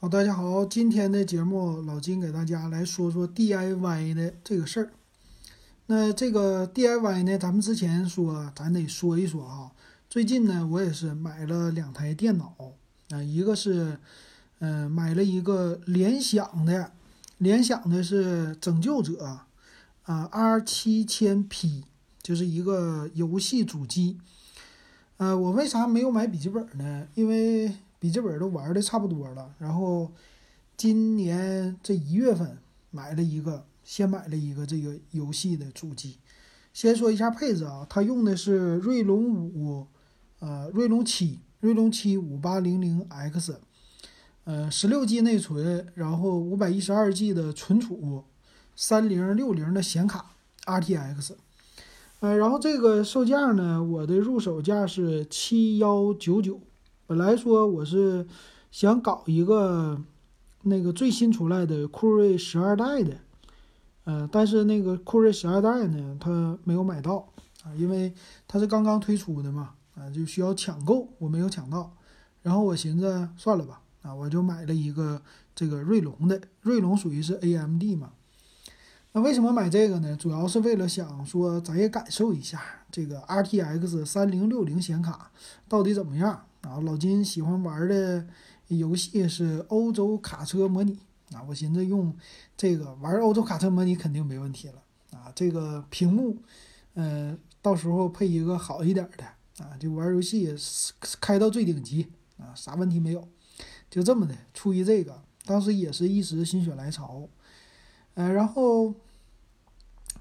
好，大家好，今天的节目老金给大家来说说 DIY 的这个事儿。那这个 DIY 呢，咱们之前说，咱得说一说啊。最近呢，我也是买了两台电脑啊，一个是，嗯，买了一个联想的，联想的是拯救者啊 R 七千 P，就是一个游戏主机。呃，我为啥没有买笔记本呢？因为笔记本都玩的差不多了，然后今年这一月份买了一个，先买了一个这个游戏的主机。先说一下配置啊，它用的是锐龙五，呃，锐龙七，锐龙七五八零零 X，呃，十六 G 内存，然后五百一十二 G 的存储，三零六零的显卡，RTX，呃，然后这个售价呢，我的入手价是七幺九九。本来说我是想搞一个那个最新出来的酷睿十二代的，呃，但是那个酷睿十二代呢，它没有买到啊，因为它是刚刚推出的嘛，啊，就需要抢购，我没有抢到。然后我寻思算了吧，啊，我就买了一个这个锐龙的，锐龙属于是 AMD 嘛。那为什么买这个呢？主要是为了想说咱也感受一下这个 RTX 三零六零显卡到底怎么样。啊，老金喜欢玩的游戏是欧洲卡车模拟啊，我寻思用这个玩欧洲卡车模拟肯定没问题了啊。这个屏幕，嗯，到时候配一个好一点的啊，就玩游戏开到最顶级啊，啥问题没有。就这么的，出于这个，当时也是一时心血来潮，呃，然后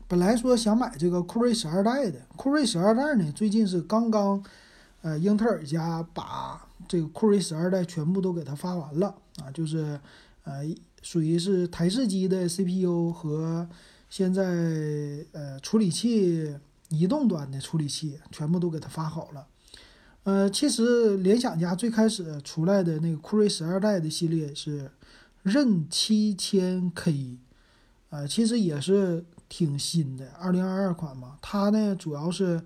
本来说想买这个酷睿十二代的，酷睿十二代呢，最近是刚刚。呃，英特尔家把这个酷睿十二代全部都给它发完了啊，就是呃，属于是台式机的 CPU 和现在呃处理器移动端的处理器全部都给它发好了。呃，其实联想家最开始出来的那个酷睿十二代的系列是刃七千 K，呃，其实也是挺新的，二零二二款嘛。它呢主要是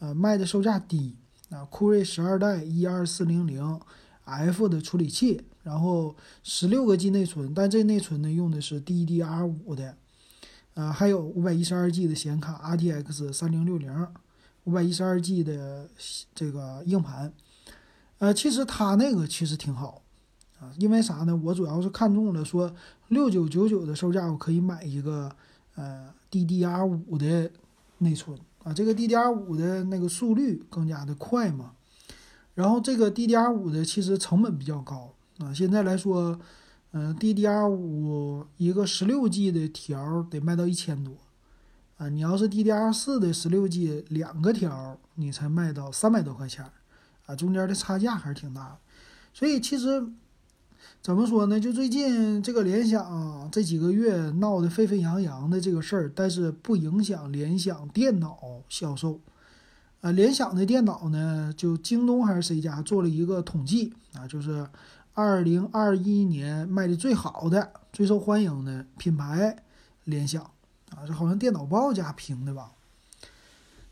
呃卖的售价低。啊，酷睿十二代一二四零零 F 的处理器，然后十六个 G 内存，但这内存呢用的是 DDR 五的，呃，还有五百一十二 G 的显卡，RTX 三零六零，五百一十二 G 的这个硬盘，呃，其实它那个其实挺好，啊，因为啥呢？我主要是看中了说六九九九的售价，我可以买一个呃 DDR 五的内存。啊，这个 DDR 五的那个速率更加的快嘛，然后这个 DDR 五的其实成本比较高啊，现在来说，嗯，DDR 五一个十六 G 的条得卖到一千多，啊，你要是 DDR 四的十六 G 两个条，你才卖到三百多块钱，啊，中间的差价还是挺大的，所以其实。怎么说呢？就最近这个联想这几个月闹得沸沸扬扬的这个事儿，但是不影响联想电脑销售。呃，联想的电脑呢，就京东还是谁家做了一个统计啊，就是二零二一年卖的最好的、最受欢迎的品牌，联想啊，这好像电脑报家评的吧？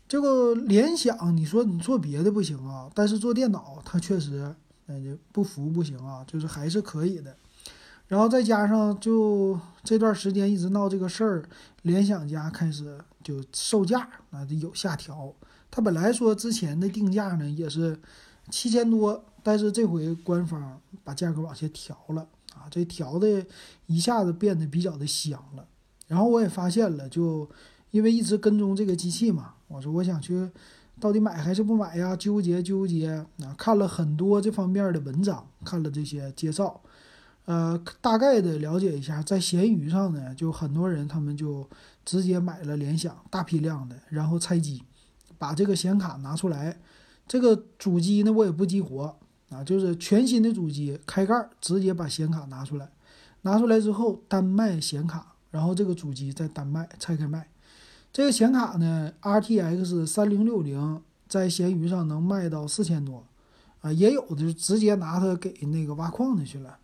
这个联想，你说你做别的不行啊，但是做电脑它确实。那就不服不行啊，就是还是可以的。然后再加上就这段时间一直闹这个事儿，联想家开始就售价啊有下调。他本来说之前的定价呢也是七千多，但是这回官方把价格往下调了啊，这调的一下子变得比较的香了。然后我也发现了，就因为一直跟踪这个机器嘛，我说我想去。到底买还是不买呀？纠结纠结啊！看了很多这方面的文章，看了这些介绍，呃，大概的了解一下，在闲鱼上呢，就很多人他们就直接买了联想大批量的，然后拆机，把这个显卡拿出来，这个主机呢我也不激活啊，就是全新的主机开盖，直接把显卡拿出来，拿出来之后单卖显卡，然后这个主机再单卖，拆开卖。这个显卡呢，RTX 三零六零在闲鱼上能卖到四千多，啊，也有的直接拿它给那个挖矿的去了，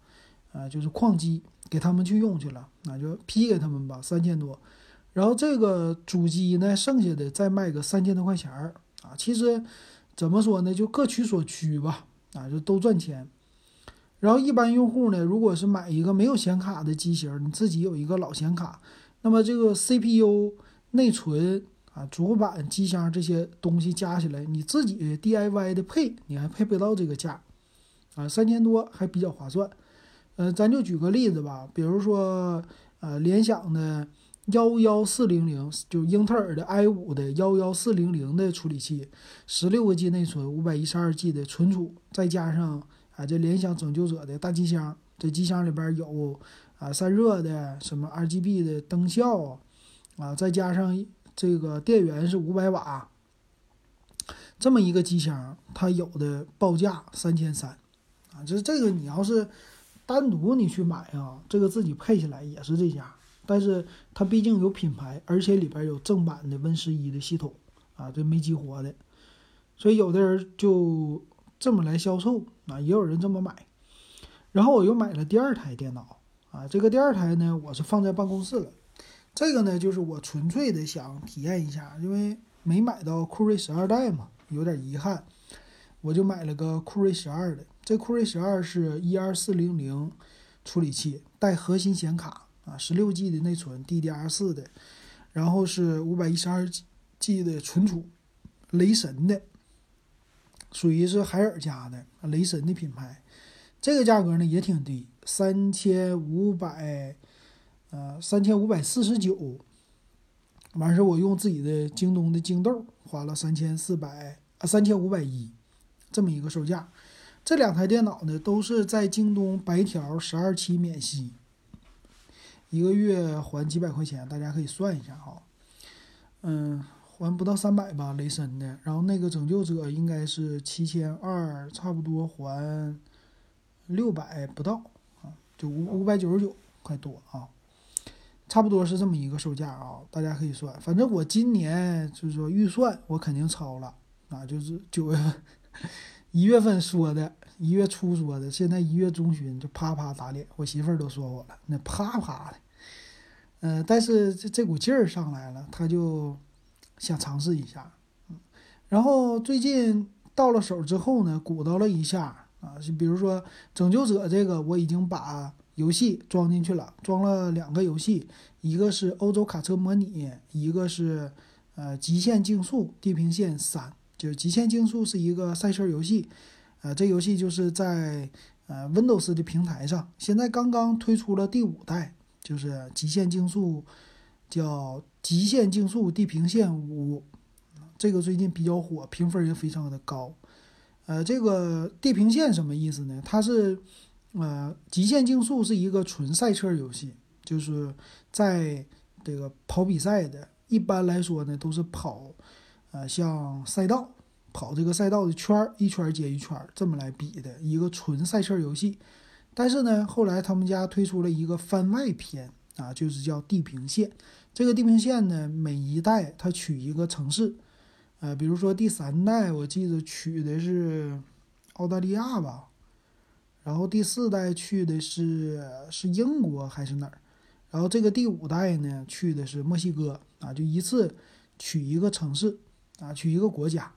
啊，就是矿机给他们去用去了，那就批给他们吧，三千多。然后这个主机呢，剩下的再卖个三千多块钱儿，啊，其实怎么说呢，就各取所需吧，啊，就都赚钱。然后一般用户呢，如果是买一个没有显卡的机型，你自己有一个老显卡，那么这个 CPU、内存啊、主板、机箱这些东西加起来，你自己 DIY 的配，你还配不到这个价，啊，三千多还比较划算。呃，咱就举个例子吧，比如说呃，联想的。幺幺四零零就英特尔的 i 五的幺幺四零零的处理器，十六个 G 内存，五百一十二 G 的存储，再加上啊这联想拯救者的大机箱，这机箱里边有啊散热的什么 RGB 的灯效啊啊，再加上这个电源是五百瓦，这么一个机箱，它有的报价三千三啊，就是这个你要是单独你去买啊，这个自己配起来也是这家。但是它毕竟有品牌，而且里边有正版的 Win 十一的系统啊，这没激活的，所以有的人就这么来销售啊，也有人这么买。然后我又买了第二台电脑啊，这个第二台呢，我是放在办公室了。这个呢，就是我纯粹的想体验一下，因为没买到酷睿十二代嘛，有点遗憾，我就买了个酷睿十二的。这酷睿十二是一二四零零处理器，带核心显卡。啊，十六 G 的内存，DDR 四的，然后是五百一十二 G 的存储，雷神的，属于是海尔家的雷神的品牌，这个价格呢也挺低，三千五百，呃，三千五百四十九，完事我用自己的京东的京豆花了三千四百啊，三千五百一，这么一个售价，这两台电脑呢都是在京东白条十二期免息。一个月还几百块钱，大家可以算一下哈。嗯，还不到三百吧，雷神的。然后那个拯救者应该是七千二，差不多还六百不到啊，就五五百九十九块多啊，差不多是这么一个售价啊，大家可以算。反正我今年就是说预算我肯定超了啊，就是九月份一月份说的。一月初说的，现在一月中旬就啪啪打脸，我媳妇儿都说我了，那啪啪的，嗯，但是这这股劲儿上来了，他就想尝试一下，嗯，然后最近到了手之后呢，鼓捣了一下啊，就比如说拯救者这个，我已经把游戏装进去了，装了两个游戏，一个是欧洲卡车模拟，一个是呃极限竞速地平线三，就是极限竞速是一个赛车游戏。呃，这游戏就是在呃 Windows 的平台上，现在刚刚推出了第五代，就是《极限竞速》，叫《极限竞速：地平线五》，这个最近比较火，评分也非常的高。呃，这个地平线什么意思呢？它是呃，《极限竞速》是一个纯赛车游戏，就是在这个跑比赛的，一般来说呢都是跑，呃，像赛道。跑这个赛道的圈儿，一圈接一圈，这么来比的一个纯赛车游戏。但是呢，后来他们家推出了一个番外篇啊，就是叫《地平线》。这个地平线呢，每一代它取一个城市，呃，比如说第三代我记得取的是澳大利亚吧，然后第四代去的是是英国还是哪儿？然后这个第五代呢，去的是墨西哥啊，就一次取一个城市啊，取一个国家。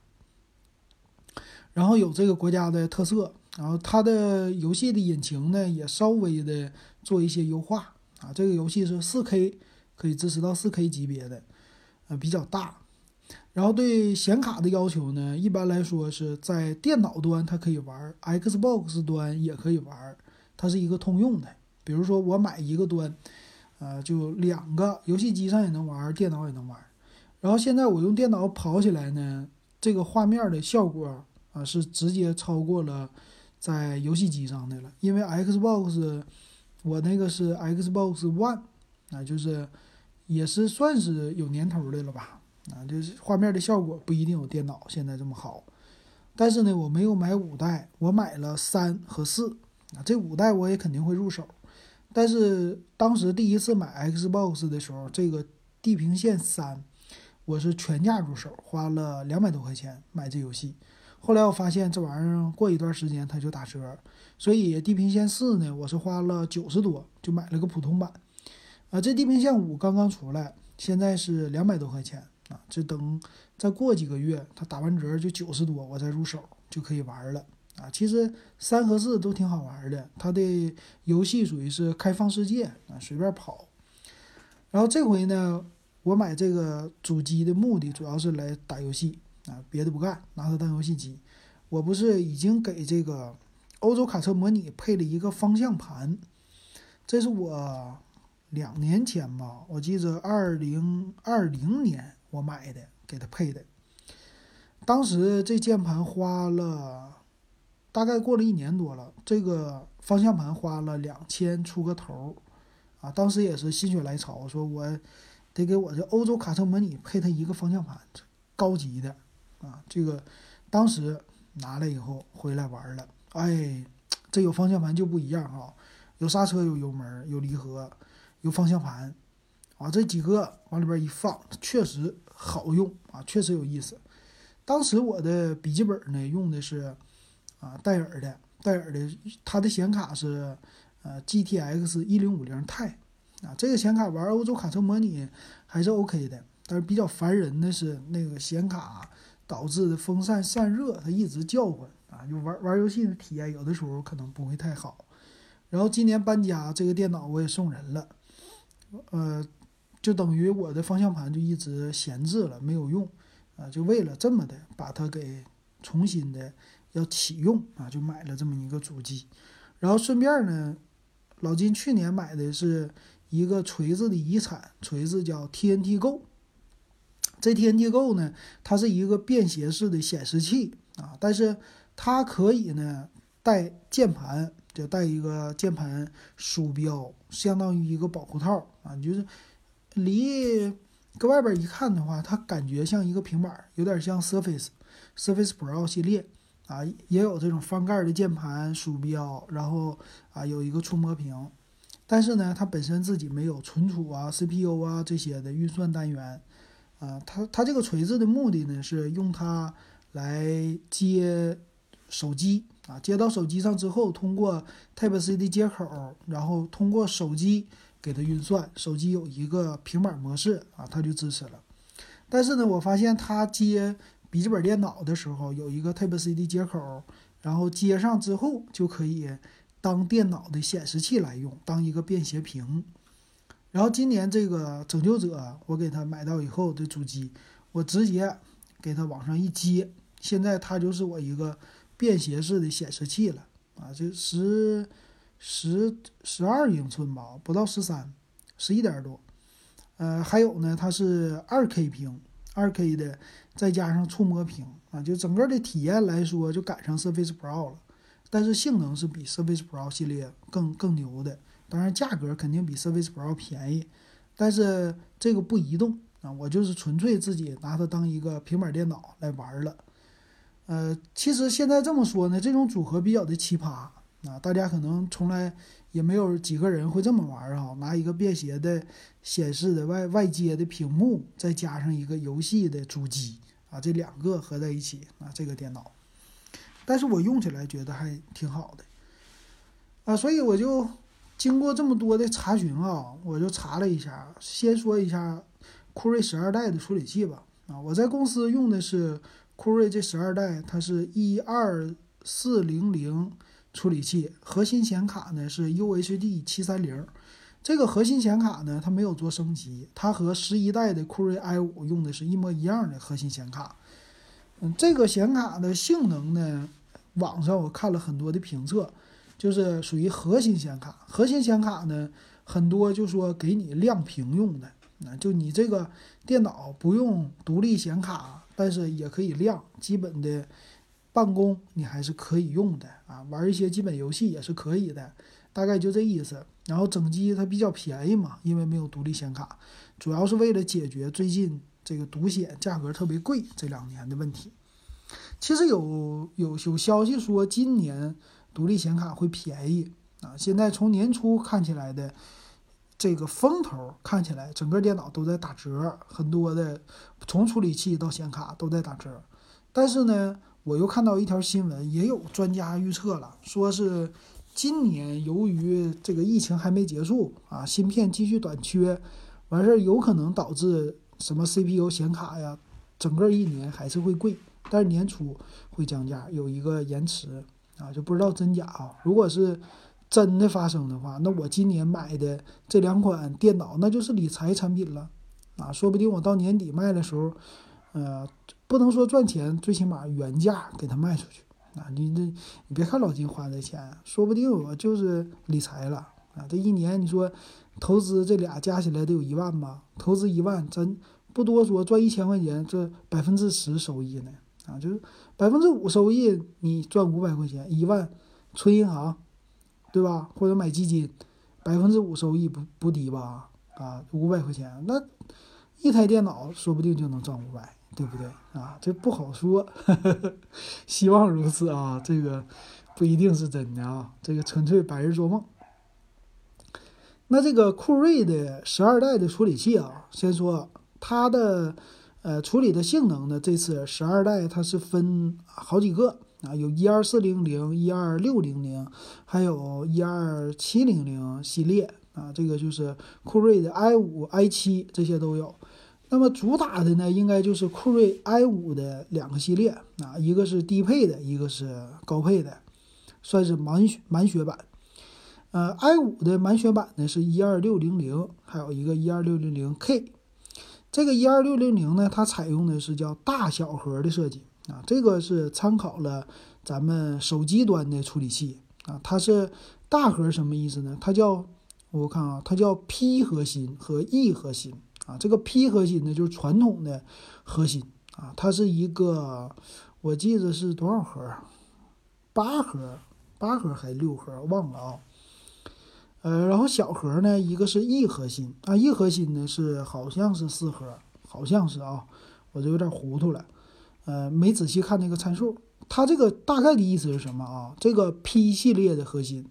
然后有这个国家的特色，然后它的游戏的引擎呢也稍微的做一些优化啊。这个游戏是 4K，可以支持到 4K 级别的，呃比较大。然后对显卡的要求呢，一般来说是在电脑端它可以玩，Xbox 端也可以玩，它是一个通用的。比如说我买一个端，呃就两个游戏机上也能玩，电脑也能玩。然后现在我用电脑跑起来呢，这个画面的效果。啊，是直接超过了在游戏机上的了，因为 Xbox，我那个是 Xbox One，啊，就是也是算是有年头的了吧，啊，就是画面的效果不一定有电脑现在这么好，但是呢，我没有买五代，我买了三和四，啊，这五代我也肯定会入手，但是当时第一次买 Xbox 的时候，这个地平线三，我是全价入手，花了两百多块钱买这游戏。后来我发现这玩意儿过一段时间它就打折，所以《地平线四》呢，我是花了九十多就买了个普通版。啊，这《地平线五》刚刚出来，现在是两百多块钱啊，这等再过几个月它打完折就九十多，我再入手就可以玩了啊。其实三和四都挺好玩的，它的游戏属于是开放世界啊，随便跑。然后这回呢，我买这个主机的目的主要是来打游戏啊，别的不干，拿它当游戏机。我不是已经给这个欧洲卡车模拟配了一个方向盘，这是我两年前吧，我记着二零二零年我买的，给他配的。当时这键盘花了大概过了一年多了，这个方向盘花了两千出个头儿啊！当时也是心血来潮，说我得给我这欧洲卡车模拟配它一个方向盘，高级的啊！这个当时拿来以后回来玩了，哎，这有方向盘就不一样哈，有刹车，有油门，有离合，有方向盘啊，这几个往里边一放，确实好用啊，确实有意思。当时我的笔记本呢用的是啊戴尔的，戴尔的，它的显卡是呃 GTX 一零五零 Ti 啊，这个显卡玩欧洲卡车模拟还是 OK 的，但是比较烦人的是那个显卡导致的风扇散热，它一直叫唤啊，就玩玩游戏的体验有的时候可能不会太好。然后今年搬家，这个电脑我也送人了，呃，就等于我的方向盘就一直闲置了，没有用。啊，就为了这么的把它给重新的要启用啊，就买了这么一个主机，然后顺便呢，老金去年买的是一个锤子的遗产，锤子叫 TNT Go。这 TNT Go 呢，它是一个便携式的显示器啊，但是它可以呢带键盘，就带一个键盘鼠标，相当于一个保护套啊，就是离。搁外边一看的话，它感觉像一个平板，有点像 Surface、Surface Pro 系列啊，也有这种翻盖的键盘、鼠标，然后啊有一个触摸屏。但是呢，它本身自己没有存储啊、CPU 啊这些的运算单元啊。它它这个锤子的目的呢，是用它来接手机啊，接到手机上之后，通过 Type C 的接口，然后通过手机。给它运算，手机有一个平板模式啊，它就支持了。但是呢，我发现它接笔记本电脑的时候有一个 Type C 的接口，然后接上之后就可以当电脑的显示器来用，当一个便携屏。然后今年这个拯救者，我给它买到以后的主机，我直接给它往上一接，现在它就是我一个便携式的显示器了啊，这十。十十二英寸吧，不到十三，十一点多。呃，还有呢，它是二 K 屏，二 K 的，再加上触摸屏啊，就整个的体验来说，就赶上 Surface Pro 了。但是性能是比 Surface Pro 系列更更牛的，当然价格肯定比 Surface Pro 便宜。但是这个不移动啊，我就是纯粹自己拿它当一个平板电脑来玩了。呃，其实现在这么说呢，这种组合比较的奇葩。啊，大家可能从来也没有几个人会这么玩啊！拿一个便携的显示的外外接的屏幕，再加上一个游戏的主机啊，这两个合在一起啊，这个电脑。但是我用起来觉得还挺好的啊，所以我就经过这么多的查询啊，我就查了一下，先说一下酷睿十二代的处理器吧。啊，我在公司用的是酷睿这十二代，它是一二四零零。处理器核心显卡呢是 UHD 七三零，这个核心显卡呢它没有做升级，它和十一代的酷睿 i 五用的是一模一样的核心显卡。嗯，这个显卡的性能呢，网上我看了很多的评测，就是属于核心显卡。核心显卡呢，很多就说给你亮屏用的，那就你这个电脑不用独立显卡，但是也可以亮，基本的。办公你还是可以用的啊，玩一些基本游戏也是可以的，大概就这意思。然后整机它比较便宜嘛，因为没有独立显卡，主要是为了解决最近这个独显价格特别贵这两年的问题。其实有有有消息说今年独立显卡会便宜啊，现在从年初看起来的这个风头看起来，整个电脑都在打折，很多的从处理器到显卡都在打折，但是呢。我又看到一条新闻，也有专家预测了，说是今年由于这个疫情还没结束啊，芯片继续短缺，完事儿有可能导致什么 CPU 显卡呀，整个一年还是会贵，但是年初会降价，有一个延迟。啊，就不知道真假啊。如果是真的发生的话，那我今年买的这两款电脑那就是理财产品了啊，说不定我到年底卖的时候，呃，不能说赚钱，最起码原价给它卖出去啊。你这你别看老金花这钱，说不定我就是理财了啊。这一年你说投资这俩加起来得有一万吧？投资一万，咱不多说，赚一千块钱，这百分之十收益呢啊，就是百分之五收益，你赚五百块钱，一万存银行。对吧？或者买基金，百分之五收益不不低吧？啊，五百块钱，那一台电脑说不定就能赚五百，对不对？啊，这不好说，希望如此啊。这个不一定是真的啊，这个纯粹白日做梦。那这个酷睿的十二代的处理器啊，先说它的呃处理的性能呢，这次十二代它是分好几个。啊，有一二四零零、一二六零零，还有一二七零零系列啊，这个就是酷睿的 i 五、i 七这些都有。那么主打的呢，应该就是酷睿 i 五的两个系列啊，一个是低配的，一个是高配的，算是满血满血版。呃，i 五的满血版呢是一二六零零，还有一个一二六零零 K。这个一二六零零呢，它采用的是叫大小核的设计。啊，这个是参考了咱们手机端的处理器啊，它是大核什么意思呢？它叫我看啊，它叫 P 核心和 E 核心啊。这个 P 核心呢，就是传统的核心啊，它是一个我记得是多少核？八核，八核还是六核？忘了啊。呃，然后小核呢，一个是 E 核心啊，E 核心呢是好像是四核，好像是啊，我就有点糊涂了。呃，没仔细看那个参数，它这个大概的意思是什么啊？这个 P 系列的核心，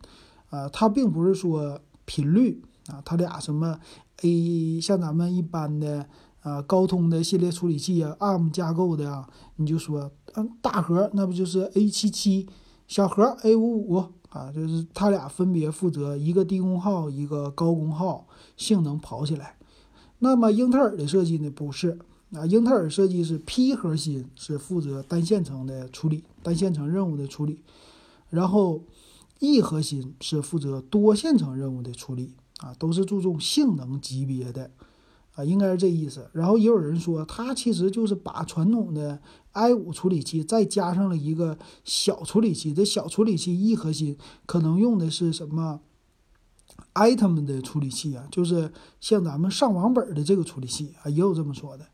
啊，它并不是说频率啊，它俩什么 A 像咱们一般的啊高通的系列处理器啊，ARM 架构的啊，你就说嗯大核那不就是 A 七七，小核 A 五五啊，就是它俩分别负责一个低功耗，一个高功耗，性能跑起来。那么英特尔的设计呢，不是。啊，英特尔设计是 P 核心是负责单线程的处理，单线程任务的处理，然后 E 核心是负责多线程任务的处理啊，都是注重性能级别的啊，应该是这意思。然后也有人说，它其实就是把传统的 i 五处理器再加上了一个小处理器，这小处理器 E 核心可能用的是什么 Atom 的处理器啊，就是像咱们上网本的这个处理器啊，也有这么说的。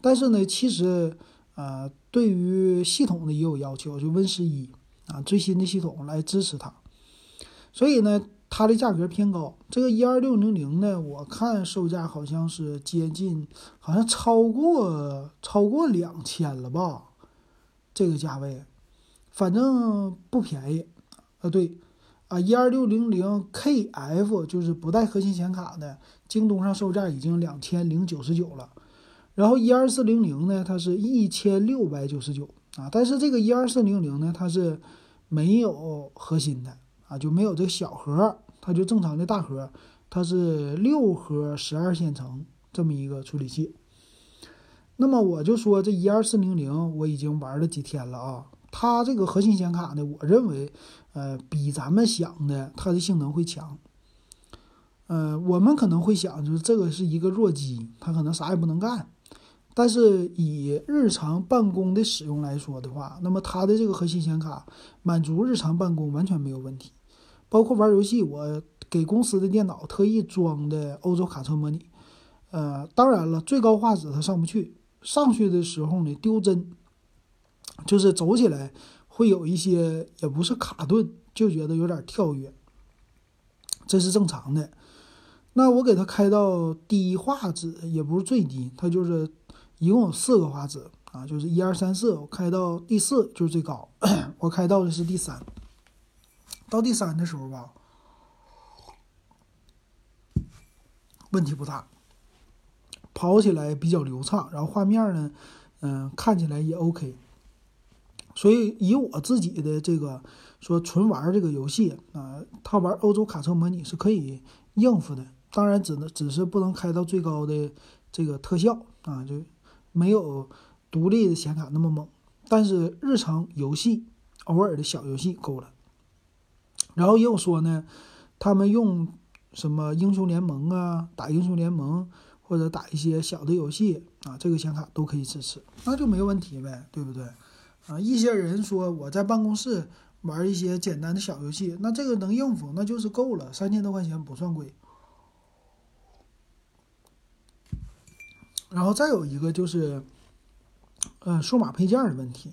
但是呢，其实，呃，对于系统呢也有要求，就 Win 十一啊，最新的系统来支持它，所以呢，它的价格偏高。这个一二六零零呢，我看售价好像是接近，好像超过超过两千了吧，这个价位，反正不便宜啊。对，啊，一二六零零 KF 就是不带核心显卡的，京东上售价已经两千零九十九了。然后一二四零零呢，它是一千六百九十九啊，但是这个一二四零零呢，它是没有核心的啊，就没有这个小核，它就正常的大核，它是六核十二线程这么一个处理器。那么我就说这一二四零零我已经玩了几天了啊，它这个核心显卡呢，我认为呃比咱们想的它的性能会强。呃，我们可能会想就是这个是一个弱鸡，它可能啥也不能干。但是以日常办公的使用来说的话，那么它的这个核心显卡满足日常办公完全没有问题，包括玩游戏，我给公司的电脑特意装的欧洲卡车模拟。呃，当然了，最高画质它上不去，上去的时候呢丢帧，就是走起来会有一些也不是卡顿，就觉得有点跳跃，这是正常的。那我给它开到低画质，也不是最低，它就是。一共有四个画质啊，就是一二三四，我开到第四就是最高，我开到的是第三。到第三的时候吧，问题不大，跑起来比较流畅，然后画面呢，嗯，看起来也 OK。所以以我自己的这个说纯玩这个游戏啊，他玩欧洲卡车模拟是可以应付的，当然只能只是不能开到最高的这个特效啊，就。没有独立的显卡那么猛，但是日常游戏偶尔的小游戏够了然后也有说呢，他们用什么英雄联盟啊，打英雄联盟或者打一些小的游戏啊，这个显卡都可以支持，那就没问题呗，对不对？啊，一些人说我在办公室玩一些简单的小游戏，那这个能应付，那就是够了，三千多块钱不算贵。然后再有一个就是，呃，数码配件的问题。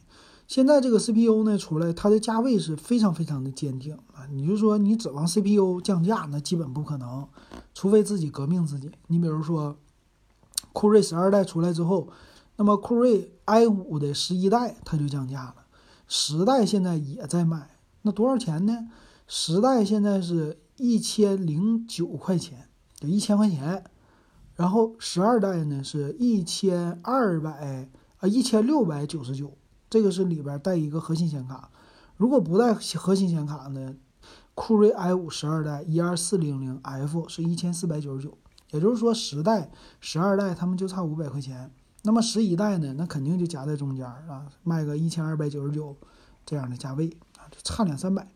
现在这个 CPU 呢出来，它的价位是非常非常的坚定啊！你就说你指望 CPU 降价，那基本不可能，除非自己革命自己。你比如说，酷睿十二代出来之后，那么酷睿 i 五的十一代它就降价了，十代现在也在卖，那多少钱呢？十代现在是一千零九块钱，就一千块钱。然后十二代呢是一千二百啊一千六百九十九，这个是里边带一个核心显卡。如果不带核心显卡呢，酷睿 i 五十二代一二四零零 F 是一千四百九十九，也就是说十代、十二代他们就差五百块钱。那么十一代呢，那肯定就夹在中间啊，卖个一千二百九十九这样的价位啊，就差两三百。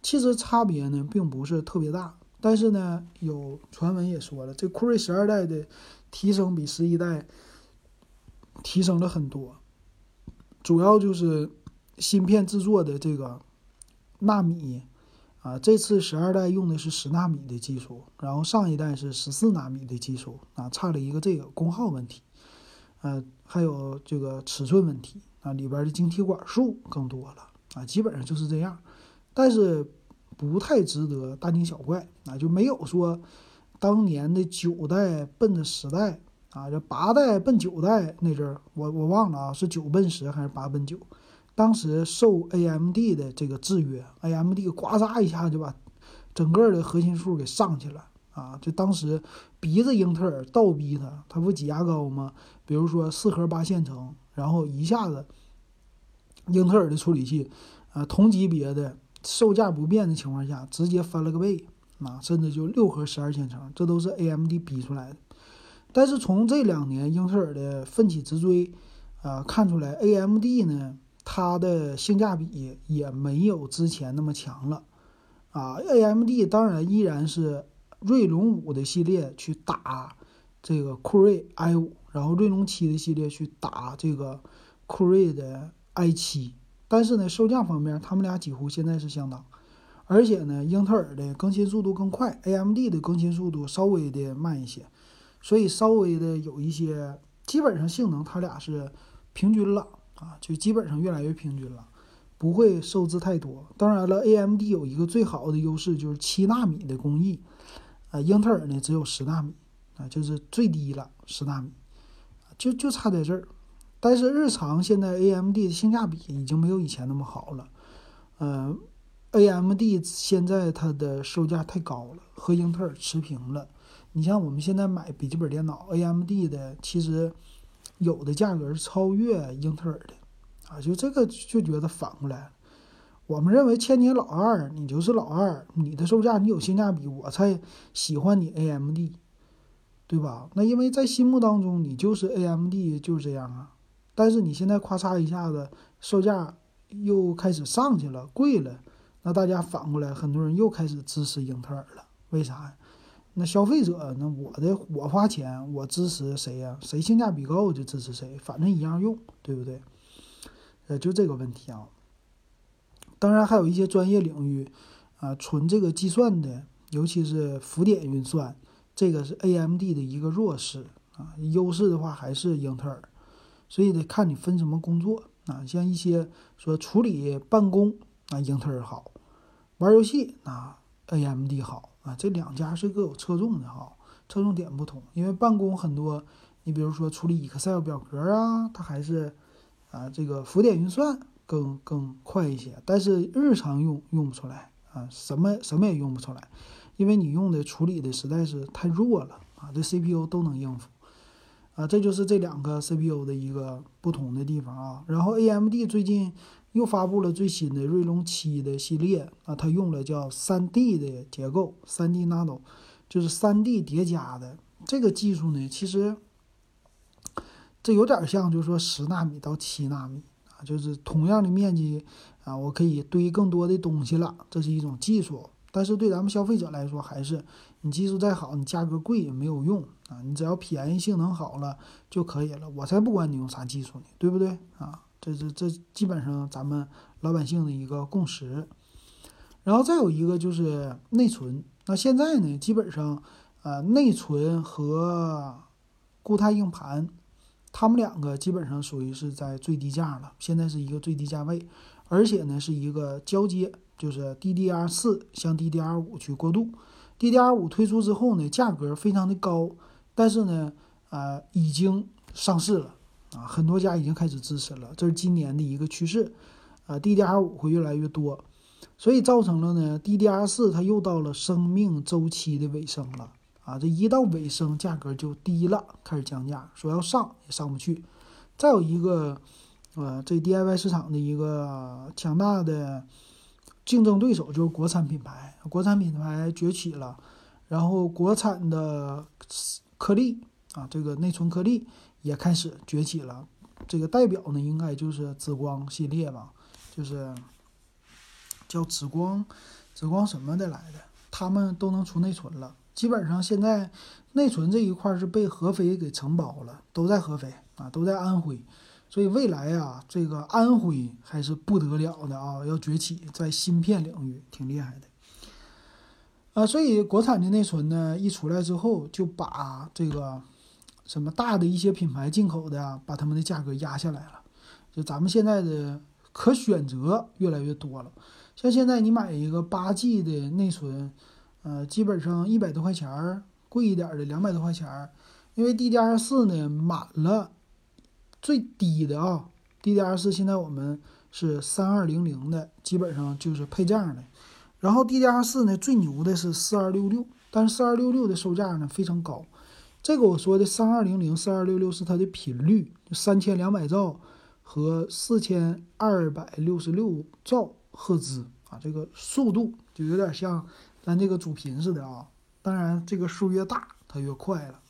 其实差别呢并不是特别大。但是呢，有传闻也说了，这酷睿十二代的提升比十一代提升了很多，主要就是芯片制作的这个纳米啊，这次十二代用的是十纳米的技术，然后上一代是十四纳米的技术啊，差了一个这个功耗问题，呃，还有这个尺寸问题。啊，里边的晶体管数更多了啊，基本上就是这样，但是。不太值得大惊小怪啊，就没有说当年的九代奔着十代啊，这八代奔九代那阵儿，我我忘了啊，是九奔十还是八奔九？当时受 AMD 的这个制约，AMD 呱嚓一下就把整个的核心数给上去了啊！就当时逼着英特尔倒逼他，他不挤牙膏吗？比如说四核八线程，然后一下子英特尔的处理器啊，同级别的。售价不变的情况下，直接翻了个倍，啊，甚至就六核十二线程，这都是 AMD 逼出来的。但是从这两年英特尔的奋起直追，啊，看出来 AMD 呢，它的性价比也没有之前那么强了，啊，AMD 当然依然是锐龙五的系列去打这个酷睿 i 五，然后锐龙七的系列去打这个酷睿的 i 七。但是呢，售价方面，他们俩几乎现在是相当，而且呢，英特尔的更新速度更快，AMD 的更新速度稍微的慢一些，所以稍微的有一些，基本上性能它俩是平均了啊，就基本上越来越平均了，不会受制太多。当然了，AMD 有一个最好的优势就是七纳米的工艺，啊，英特尔呢只有十纳米啊，就是最低了十纳米，就就差在这儿。但是日常现在 A M D 的性价比已经没有以前那么好了，呃，A M D 现在它的售价太高了，和英特尔持平了。你像我们现在买笔记本电脑 A M D 的，其实有的价格是超越英特尔的，啊，就这个就觉得反过来了。我们认为千年老二，你就是老二，你的售价你有性价比，我才喜欢你 A M D，对吧？那因为在心目当中你就是 A M D 就是这样啊。但是你现在咔嚓一下子售价又开始上去了，贵了，那大家反过来，很多人又开始支持英特尔了。为啥呀？那消费者，那我的我花钱，我支持谁呀？谁性价比高我就支持谁，反正一样用，对不对？呃，就这个问题啊。当然还有一些专业领域啊，纯这个计算的，尤其是浮点运算，这个是 AMD 的一个弱势啊，优势的话还是英特尔。所以得看你分什么工作啊，像一些说处理办公啊，英特尔好；玩游戏啊，AMD 好啊。这两家是各有侧重的哈，侧重点不同。因为办公很多，你比如说处理 Excel 表格啊，它还是啊这个浮点运算更更快一些。但是日常用用不出来啊，什么什么也用不出来，因为你用的处理的实在是太弱了啊，这 CPU 都能应付。啊，这就是这两个 CPU 的一个不同的地方啊。然后 AMD 最近又发布了最新的锐龙七的系列啊，它用了叫 3D 的结构，3D Nano，就是 3D 叠加的这个技术呢。其实这有点像，就是说十纳米到七纳米啊，就是同样的面积啊，我可以堆更多的东西了，这是一种技术。但是对咱们消费者来说，还是你技术再好，你价格贵也没有用啊，你只要便宜、性能好了就可以了。我才不管你用啥技术呢，对不对啊？这这这基本上咱们老百姓的一个共识。然后再有一个就是内存，那现在呢，基本上呃内存和固态硬盘。他们两个基本上属于是在最低价了，现在是一个最低价位，而且呢是一个交接，就是 DDR 四向 DDR 五去过渡。DDR 五推出之后呢，价格非常的高，但是呢，呃，已经上市了啊，很多家已经开始支持了，这是今年的一个趋势，啊，DDR 五会越来越多，所以造成了呢，DDR 四它又到了生命周期的尾声了。啊，这一到尾声，价格就低了，开始降价，说要上也上不去。再有一个，呃，这 DIY 市场的一个强大的竞争对手就是国产品牌，国产品牌崛起了，然后国产的颗粒啊，这个内存颗粒也开始崛起了。这个代表呢，应该就是紫光系列吧，就是叫紫光，紫光什么的来的，他们都能出内存了。基本上现在内存这一块是被合肥给承包了，都在合肥啊，都在安徽，所以未来啊，这个安徽还是不得了的啊，要崛起在芯片领域，挺厉害的啊。所以国产的内存呢，一出来之后，就把这个什么大的一些品牌进口的，把他们的价格压下来了。就咱们现在的可选择越来越多了，像现在你买一个八 G 的内存。呃，基本上一百多块钱儿，贵一点的两百多块钱儿，因为 DDR 四呢满了，最低的啊，DDR 四现在我们是三二零零的，基本上就是配这样的。然后 DDR 四呢最牛的是四二六六，但是四二六六的售价呢非常高。这个我说的三二零零、四二六六是它的频率，三千两百兆和四千二百六十六兆赫兹啊，这个速度就有点像。咱这个主频似的啊，当然这个数越大它越快了。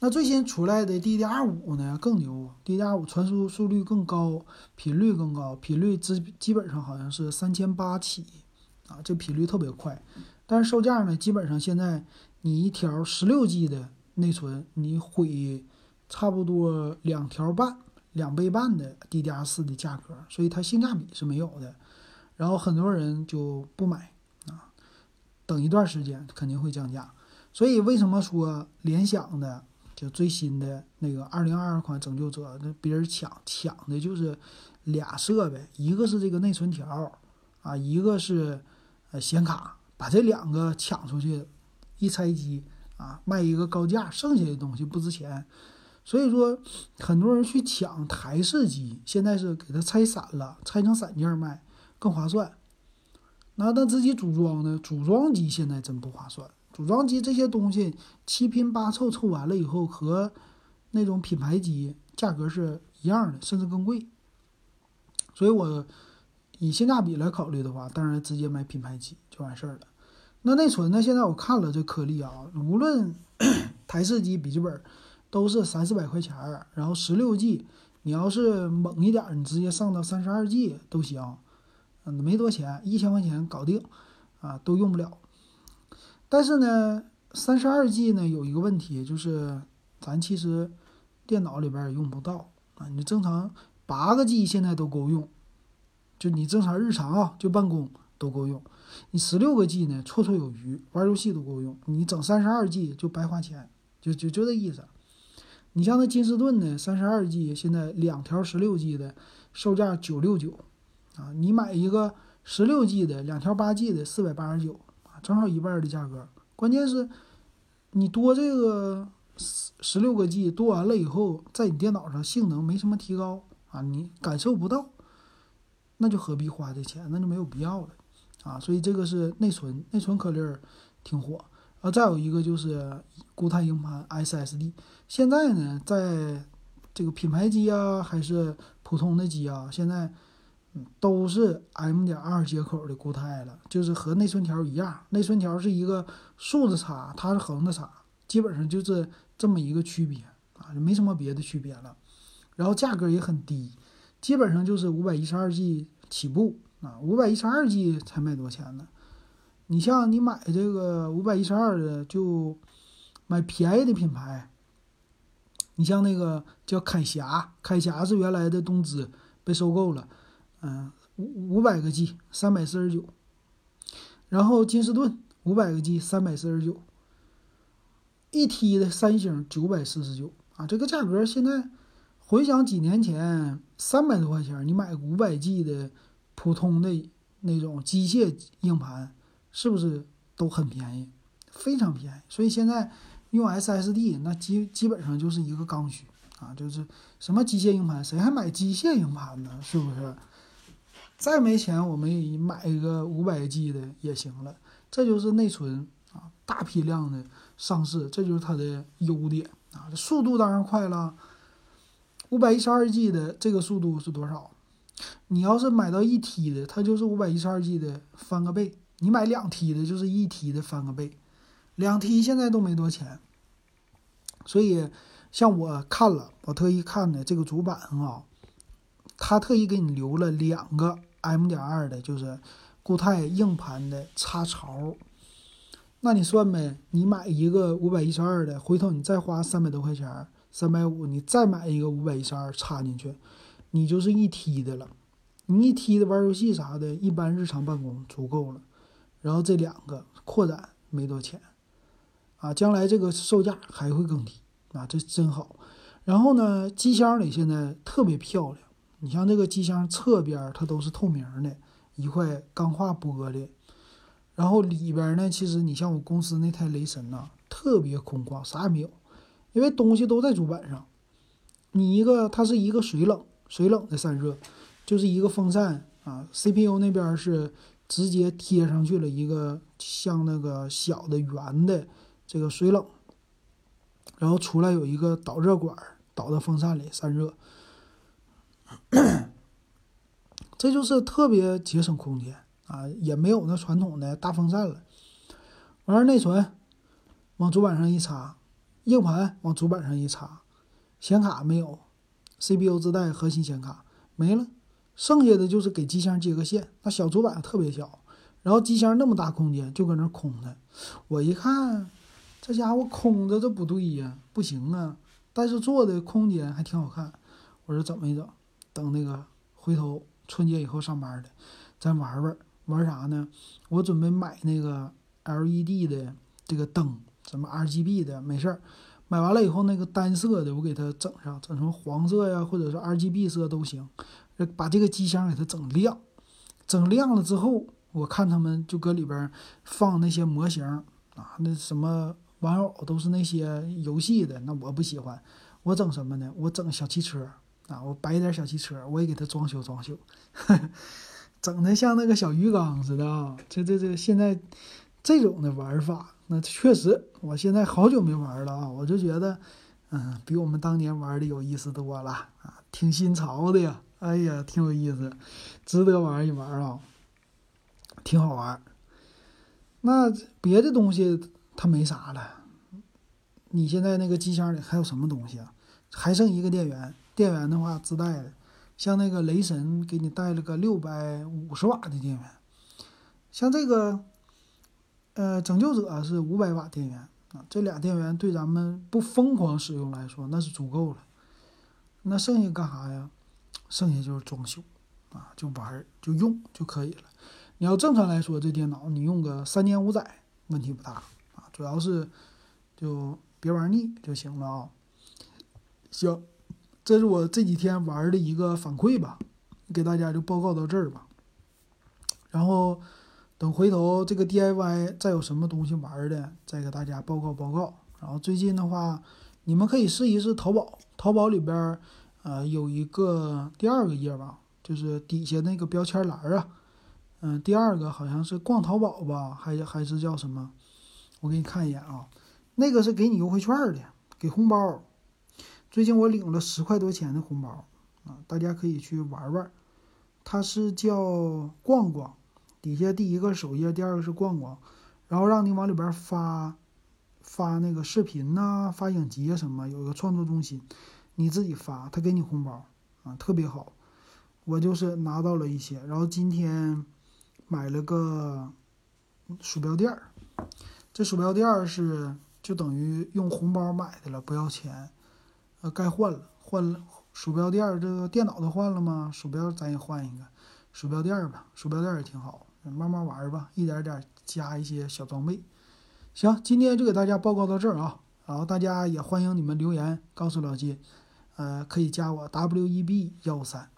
那最新出来的 DDR 五呢更牛，DDR 五传输速率更高，频率更高，频率基基本上好像是三千八起啊，这频率特别快。但是售价呢，基本上现在你一条十六 G 的内存，你毁差不多两条半、两倍半的 DDR 四的价格，所以它性价比是没有的。然后很多人就不买啊。等一段时间肯定会降价，所以为什么说联想的就最新的那个二零二二款拯救者，那别人抢抢的就是俩设备，一个是这个内存条啊，一个是呃显卡，把这两个抢出去，一拆机啊卖一个高价，剩下的东西不值钱，所以说很多人去抢台式机，现在是给它拆散了，拆成散件卖更划算。那他自己组装呢？组装机现在真不划算。组装机这些东西七拼八凑凑完了以后，和那种品牌机价格是一样的，甚至更贵。所以我以性价比来考虑的话，当然直接买品牌机就完事儿了。那内存呢？现在我看了这颗粒啊，无论 台式机、笔记本，都是三四百块钱儿。然后十六 G，你要是猛一点，你直接上到三十二 G 都行。嗯，没多钱，一千块钱搞定，啊，都用不了。但是呢，三十二 G 呢有一个问题，就是咱其实电脑里边也用不到啊。你正常八个 G 现在都够用，就你正常日常啊，就办公都够用。你十六个 G 呢，绰绰有余，玩游戏都够用。你整三十二 G 就白花钱，就就就这意思。你像那金士顿呢，三十二 G 现在两条十六 G 的售价九六九。啊，你买一个十六 G 的，两条八 G 的，四百八十九啊，正好一半的价格。关键是，你多这个十十六个 G 多完了以后，在你电脑上性能没什么提高啊，你感受不到，那就何必花这钱？那就没有必要了啊。所以这个是内存，内存颗粒儿挺火啊。再有一个就是固态硬盘 SSD，现在呢，在这个品牌机啊，还是普通的机啊，现在。都是 M 点二接口的固态了，就是和内存条一样，内存条是一个竖着插，它是横着插，基本上就是这么一个区别啊，就没什么别的区别了。然后价格也很低，基本上就是五百一十二 G 起步啊，五百一十二 G 才卖多少钱呢？你像你买这个五百一十二的，就买便宜的品牌。你像那个叫凯霞，凯霞是原来的东芝被收购了，嗯，五五百个 G 三百四十九，然后金士顿五百个 G 三百四十九，一 T 的三星九百四十九啊，这个价格现在回想几年前三百多块钱，你买五百 G 的普通的那种机械硬盘，是不是都很便宜，非常便宜？所以现在。用 SSD 那基基本上就是一个刚需啊，就是什么机械硬盘，谁还买机械硬盘呢？是不是？再没钱，我们也买一个五百 G 的也行了。这就是内存啊，大批量的上市，这就是它的优点啊。这速度当然快了，五百一十二 G 的这个速度是多少？你要是买到一 T 的，它就是五百一十二 G 的翻个倍；你买两 T 的，就是一 T 的翻个倍。两 T 现在都没多钱，所以像我看了，我特意看的这个主板啊，他特意给你留了两个 M 点二的，就是固态硬盘的插槽。那你算呗，你买一个五百一十二的，回头你再花三百多块钱，三百五，你再买一个五百一十二插进去，你就是一 T 的了。你一 T 的玩游戏啥的，一般日常办公足够了。然后这两个扩展没多钱。啊，将来这个售价还会更低啊，这真好。然后呢，机箱里现在特别漂亮。你像这个机箱侧边，它都是透明的，一块钢化玻璃。然后里边呢，其实你像我公司那台雷神呐，特别空旷，啥也没有，因为东西都在主板上。你一个，它是一个水冷水冷的散热，就是一个风扇啊。CPU 那边是直接贴上去了一个像那个小的圆的。这个水冷，然后出来有一个导热管导到风扇里散热，这就是特别节省空间啊，也没有那传统的大风扇了。完事内存往主板上一插，硬盘往主板上一插，显卡没有，CPU 自带核心显卡没了，剩下的就是给机箱接个线。那小主板特别小，然后机箱那么大空间就搁那空的，我一看。这家伙空着，这不对呀，不行啊！但是做的空间还挺好看。我说怎么一整？等那个回头春节以后上班的，咱玩玩玩啥呢？我准备买那个 LED 的这个灯，什么 RGB 的，没事儿。买完了以后，那个单色的我给它整上，整成黄色呀，或者是 RGB 色都行。把这个机箱给它整亮，整亮了之后，我看他们就搁里边放那些模型啊，那什么。玩偶都是那些游戏的，那我不喜欢。我整什么呢？我整小汽车啊！我摆一点小汽车，我也给它装修装修，整的像那个小鱼缸似的啊！这这这，现在这种的玩法，那确实，我现在好久没玩了啊！我就觉得，嗯，比我们当年玩的有意思多了啊，挺新潮的呀！哎呀，挺有意思，值得玩一玩啊，挺好玩。那别的东西。它没啥了，你现在那个机箱里还有什么东西啊？还剩一个电源，电源的话自带的，像那个雷神给你带了个六百五十瓦的电源，像这个，呃，拯救者是五百瓦电源啊，这俩电源对咱们不疯狂使用来说那是足够了。那剩下干啥呀？剩下就是装修啊，就玩儿就用就可以了。你要正常来说，这电脑你用个三年五载问题不大啊。主要是，就别玩腻就行了啊。行，这是我这几天玩的一个反馈吧，给大家就报告到这儿吧。然后等回头这个 DIY 再有什么东西玩的，再给大家报告报告。然后最近的话，你们可以试一试淘宝，淘宝里边呃有一个第二个页吧，就是底下那个标签栏啊，嗯，第二个好像是逛淘宝吧，还还是叫什么？我给你看一眼啊，那个是给你优惠券的，给红包。最近我领了十块多钱的红包啊，大家可以去玩玩。它是叫逛逛，底下第一个首页，第二个是逛逛，然后让你往里边发发那个视频呐，发影集啊什么，有个创作中心，你自己发，他给你红包啊，特别好。我就是拿到了一些，然后今天买了个鼠标垫儿，这鼠标垫儿是就等于用红包买的了，不要钱，呃，该换了，换了鼠标垫儿，这个电脑都换了吗？鼠标咱也换一个，鼠标垫儿吧，鼠标垫儿也挺好，慢慢玩吧，一点点加一些小装备。行，今天就给大家报告到这儿啊，然后大家也欢迎你们留言告诉老金，呃，可以加我 W E B 幺三。